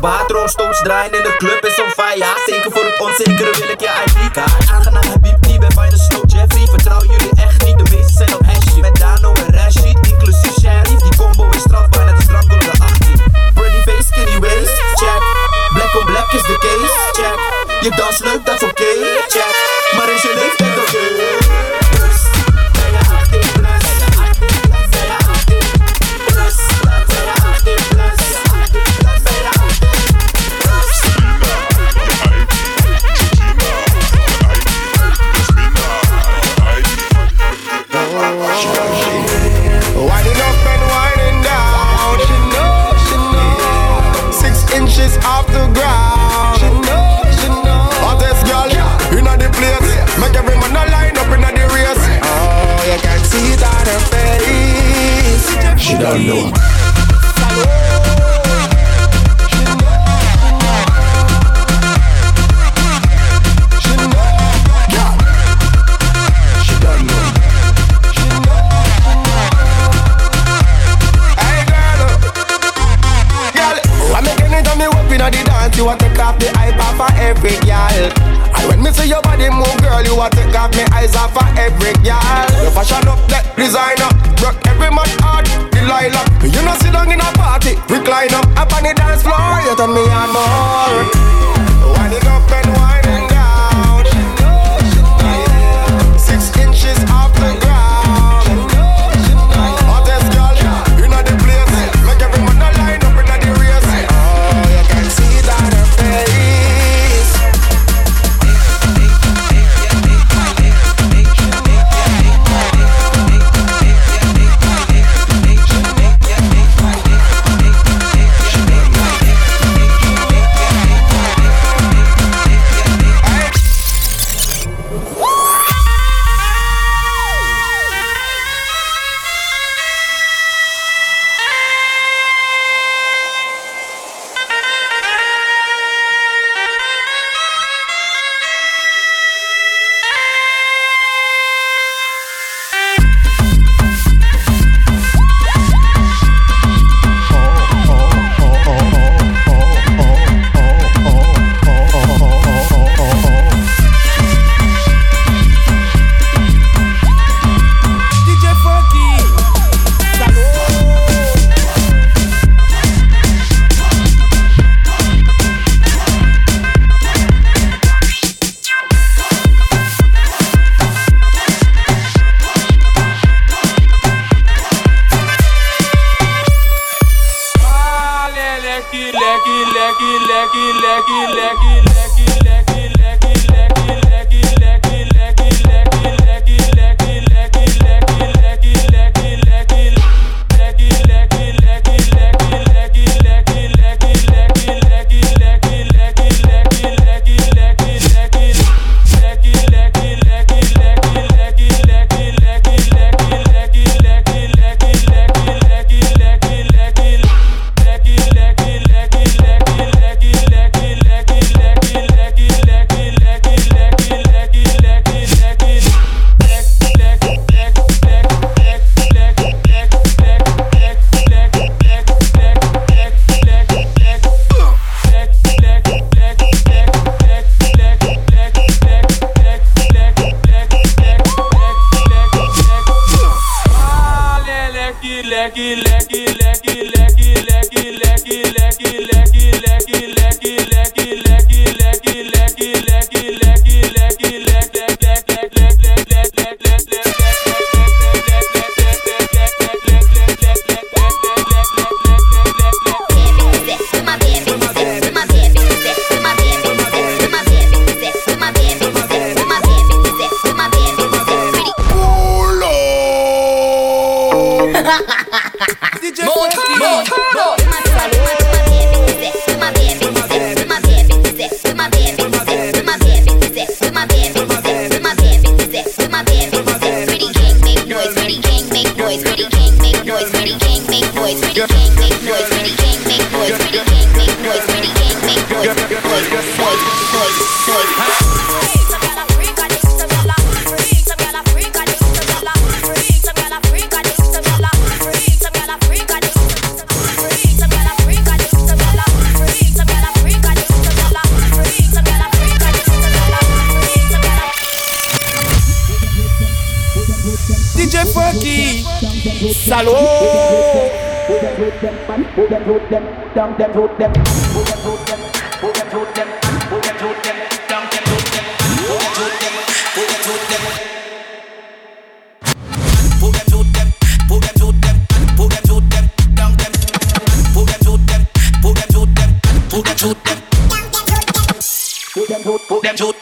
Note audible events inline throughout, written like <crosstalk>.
Water draaien in de club is on fire. Zeker voor het onzekere wil ik yeah. put them, put them, down them, put them, put them, put them, put them, put them, put them, put them, down them, put them, put them, put them, put them, put them. Put them, put them, put them, put them, put them, put them, down them. Put them, put them, put them, put them, put them, put them. Put them, put them, put them, put them.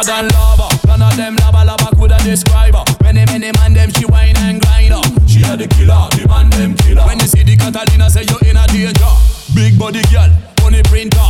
hotter than lava. None of them lava lava coulda describe her. Many many man them she whine and grind her. She a the killer, the man them killer. When you see the Catalina, say you in a danger. Big body girl, money printer.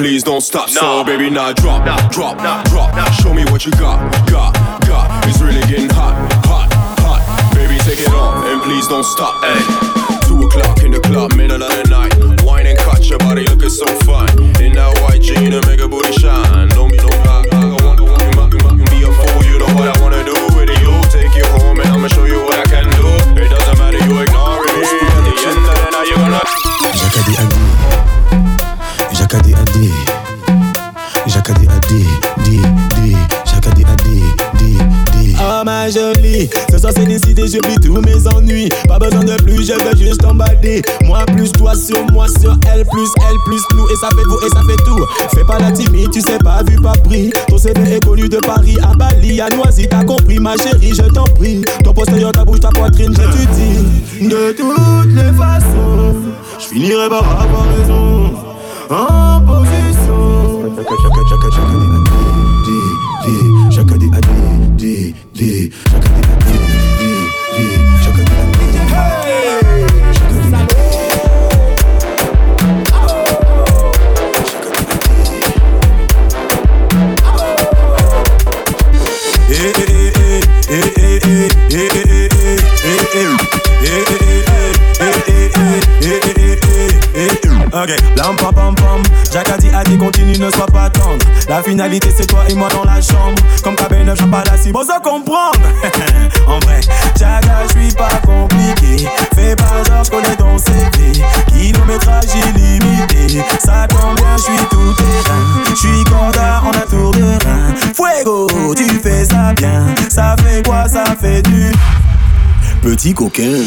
Please don't stop. So, baby, now drop, drop, drop. Show me what you got, got, got. It's really getting hot, hot, hot. Baby, take it off. And please don't stop. Hey. Two o'clock in the club, middle of the night. Wine and catch your body looking so fine. In that white jean, and make a booty shine. Don't be no I, you might, be a fool. You know what I wanna do with you. Take you home and I'ma show you what I can do. It doesn't matter, you ignore me. At the end of the night, you're gonna. Jacadi Adi. Jacadi Adi. Jacadi Jolie, ce soir c'est décidé, j'oublie tous mes ennuis. Pas besoin de plus, je veux juste t'emballer. Moi plus toi sur moi sur elle plus elle plus nous et ça fait vous et ça fait tout. Fais pas la timide, tu sais pas vu pas pris. Ton CV est connu de Paris à Bali, à Noisy, t'as compris ma chérie, je t'en prie. Ton postérieur, ta bouche, ta poitrine, je te dis. De toutes les façons, je finirai par avoir raison. En position. Ok, blam pam pam pam. Jacadi a dit continue, ne sois pas tendre. La finalité c'est toi et moi dans la chambre. Comme KB9, j'en pas la cible, on se comprendre. <laughs> en vrai, Jaga, je suis pas compliqué. Fais pas genre, je connais ton CV. Kilométrage illimité. Ça tombe bien, je suis tout terrain. Je suis corda en a tour de rein. Fuego, tu fais ça bien. Ça fait quoi, ça fait du. Petit coquin.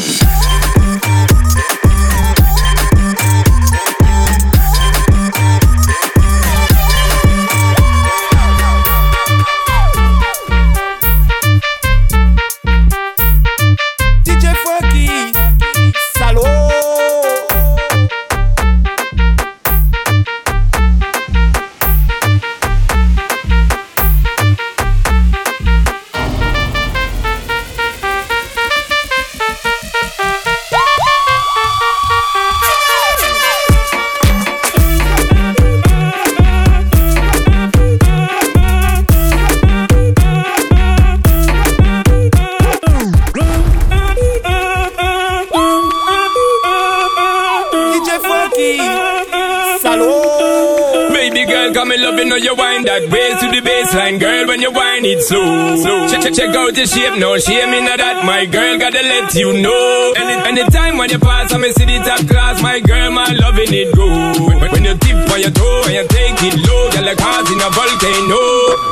Your shape, no shame in that. My girl, gotta let you know. Any, anytime when you pass, I'm a city top class. My girl, my loving it go. When, when- you tip on your toe and you take it low, girl, like heart in a volcano.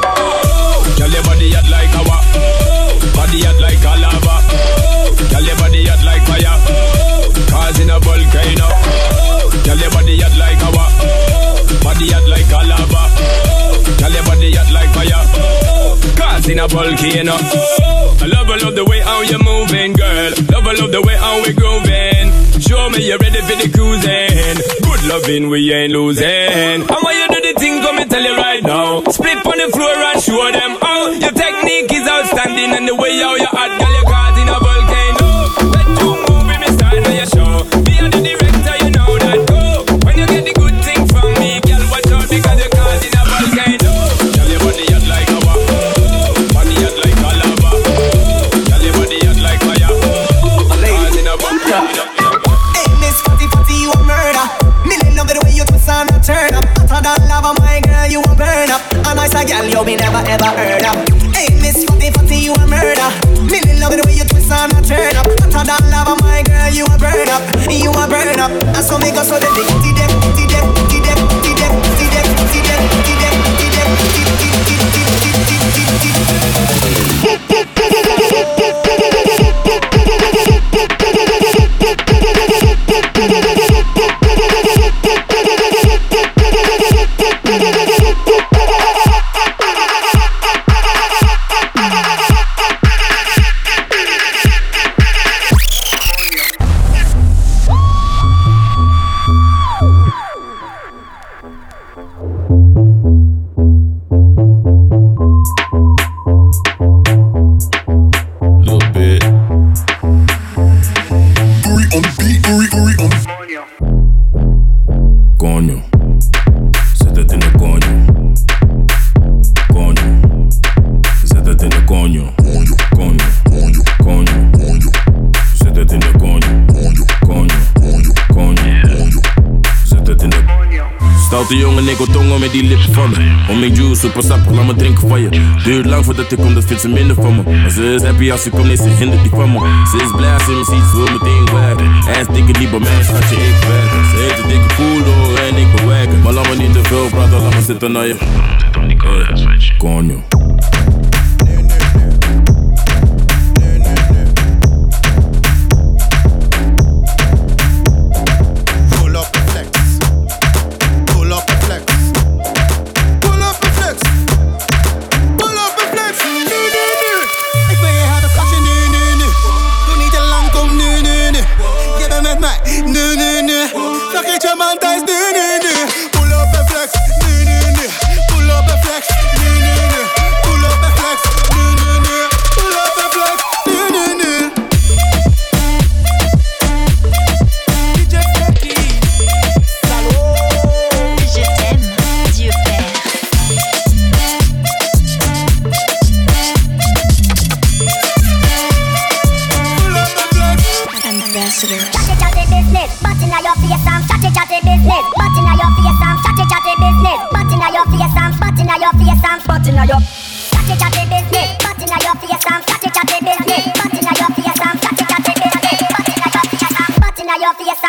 Oh, girl, your body hot like lava. Oh, body hot like a lava. Oh, girl, your body hot like fire. Oh, causing a volcano. Oh, girl, your body hot like Oh, causing a volcano. I love, I love the way how you're moving, girl. Love, I love the way how we're grooving. Show me you're ready for the cruising. Good loving, we ain't losing. I want you do the thing, come and tell you right now. Split on the floor and show them how. Your technique is outstanding, and the way how you hot, a me never ever heard of. Hey, Miss Fatty Fatty, you a murder. Million love the way you twist and turn up. Hotter than lava, my girl, you a burn up. You a burn up. And so me go so the dick, ti dem, ti dem, ti dem, ti dem, ti dem, ti dem, ti dem, ti dem, ti ti ti ti ti ti ti super sapper, laat me drinken van je. Duurt lang voordat ik kom, dat vindt ze minder van me. Maar ze is happy als ze komt, nee, ze hinder niet van me. Ze is blij als ze me ziet, ze wil meteen werken. Hij dikke die bij mij, je ik werk. Ze heet een dikke koelo en ik bewerken. Maar laat me niet te veel praten, laat me zitten naar je. Zit dan niet Konjo.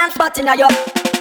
dance button on your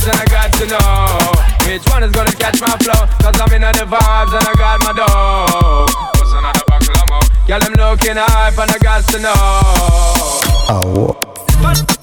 vibes and I got to know Which one is gonna catch my flow Cause I'm in the vibes and I got my dough What's another baklamo? Girl, I'm looking hype and I got to know Oh, what?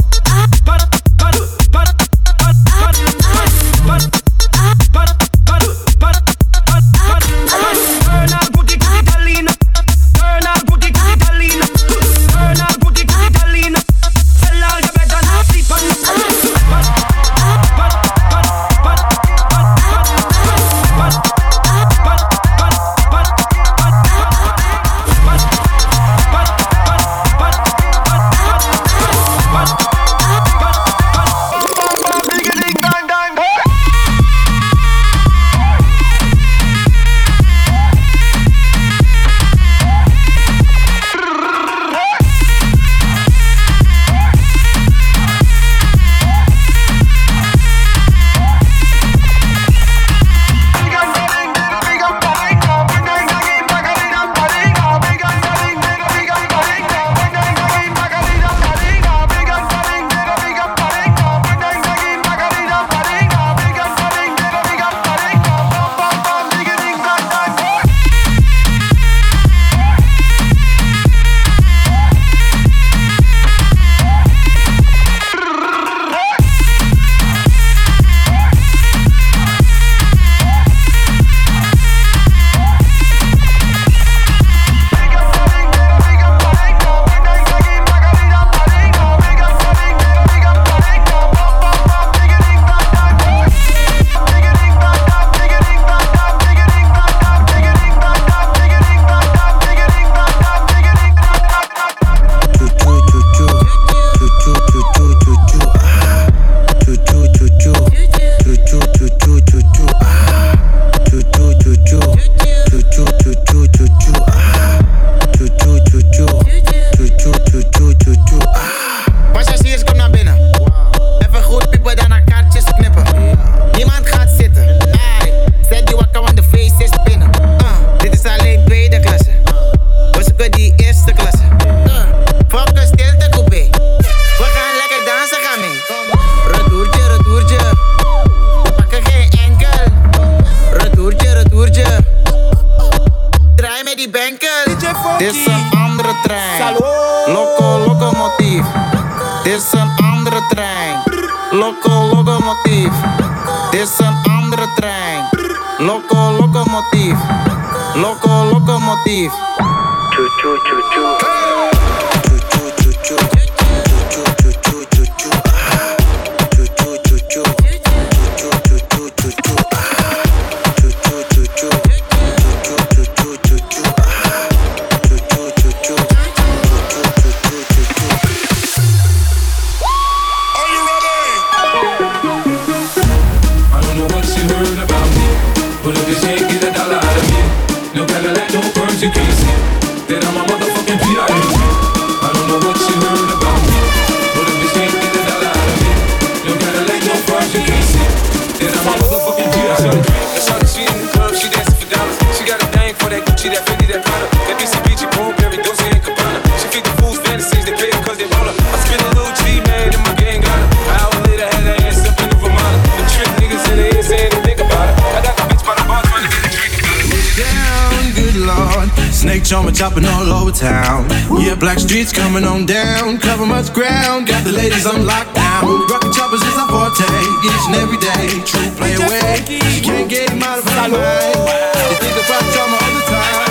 chopping all over town. Yeah, black streets coming on down, cover much ground. Got the ladies on lockdown. Rocket choppers is our forte, each and every day. True play away, she can't get him out of my mind. They think about drama all the time.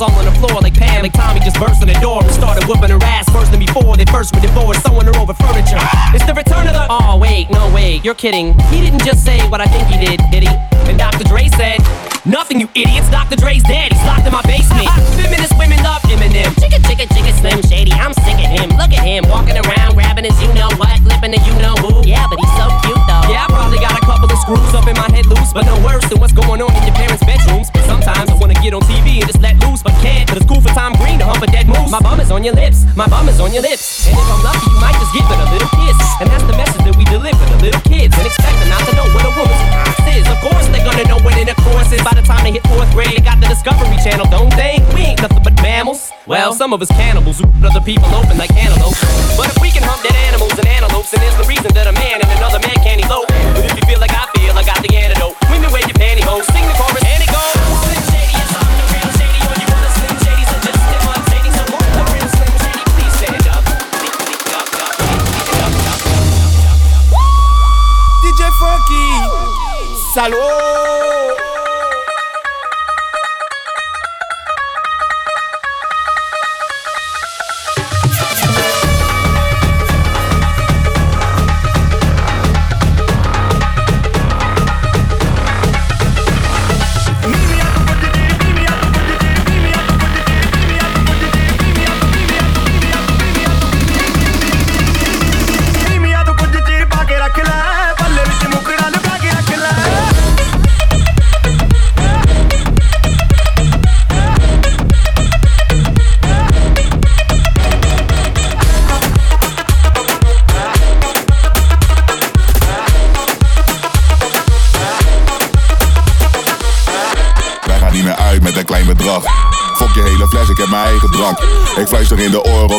all on the floor like Pam, like Tommy just burst in the door and started whooping her ass worse than before. They first were divorced, Someone her over furniture. It's the return of the. Oh wait, no way, you're kidding. He didn't just say what I think he did, did he? And Dr. Dre said. Nothing, you idiots. Dr. Dre's dead. He's locked in my basement. <laughs> Feminist women love Eminem. Chicka, chicka, chicka, Slim Shady. I'm sick of him. Look at him walking around, grabbing his you know what, flipping the you know who. Yeah, but he's so cute though. Yeah, I probably got a couple of screws up in my head loose, but no worse than what's going on in your parents' bedrooms. Sometimes get on TV and just let loose, but can't. But it's cool for Tom Green to hump a dead moose. My bum is on your lips, my bum is on your lips. And if I'm lucky, you might just give it a little kiss. And that's the message that we deliver to little kids. And expect them not to know what a woman's ass is. Of course, they're gonna know what intercourse is by the time they hit fourth grade. They got the Discovery Channel, don't they? We ain't nothing but mammals. Well, some of us cannibals who put other people open like antelopes. But if we can hump dead animals and antelopes, then there's the reason that a man and another man can't elope. But if you feel like I feel, I got the antidote. Women wear your pantyhose, sing Salud.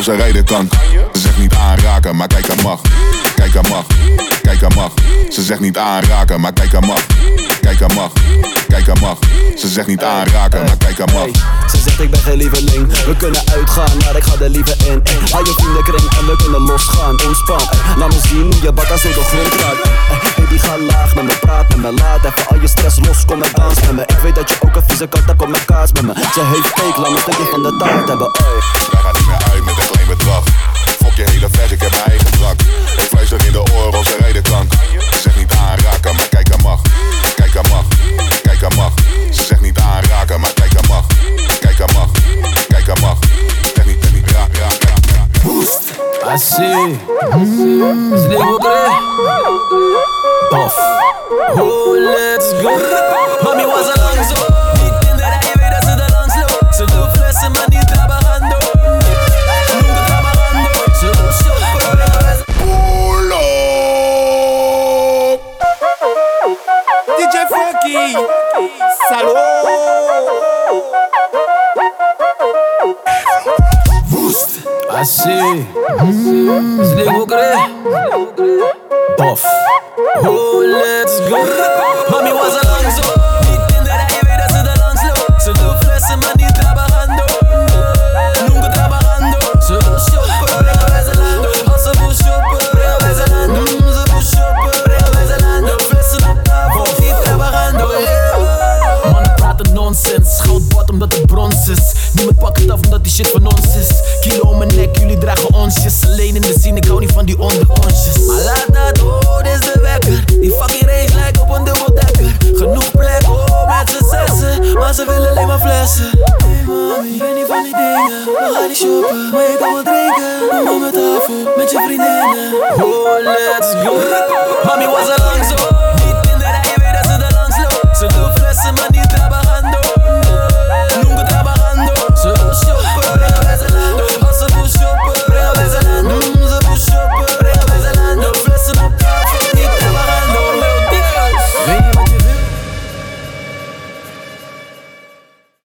Ze rijden kan. Ze zegt niet aanraken, maar kijk aan mag. Kijk mag, kijk aan mag. Ze zegt niet aanraken, maar kijk aan mag. Kijk aan mag, kijk aan mag. Ze zegt niet aanraken, maar kijk aan mag. Ze zegt ik ben geen lieveling We kunnen uitgaan, maar ik ga er liever in Hou je vriendenkring en we kunnen losgaan Ontspan, laat me zien hoe je bakka zo de grond raakt Ey, Baby ga laag met me, praat met me Laat even al je stress los, kom en dans met me Ik weet dat je ook een vieze kat hebt, kom met kaas met me Ze heeft cake, laat me stukje van de taart hebben. Wij gaan niet meer uit met een klein bedrag. Je hele fles, ik heb mijn drank. Ik fluister in de oren of ze rijden kan. Ze zegt niet aanraken, maar kijk aan mag. Kijk aan mag, kijk aan mag. Ze zegt niet aanraken, maar kijk aan mag. Kijk aan mag, kijk aan mag. Zeg niet, zeg niet, raak, raak, raak. Assim, desligou o Puff. Oh, let's go. Assim, Puff. Oh, let's go. Die onderonsjes. Maar laat dat, dit is de wekker. Die fucking range lijkt op een dubbeldekker. Genoeg plek, oh, met z'n zessen. Maar ze willen alleen maar flessen. Hey mami, ik ben niet van die dingen. We gaan niet shoppen, maar je kan wel drinken. Om mijn tafel, met je vriendinnen. Oh, let's go. Mami was er lang zo.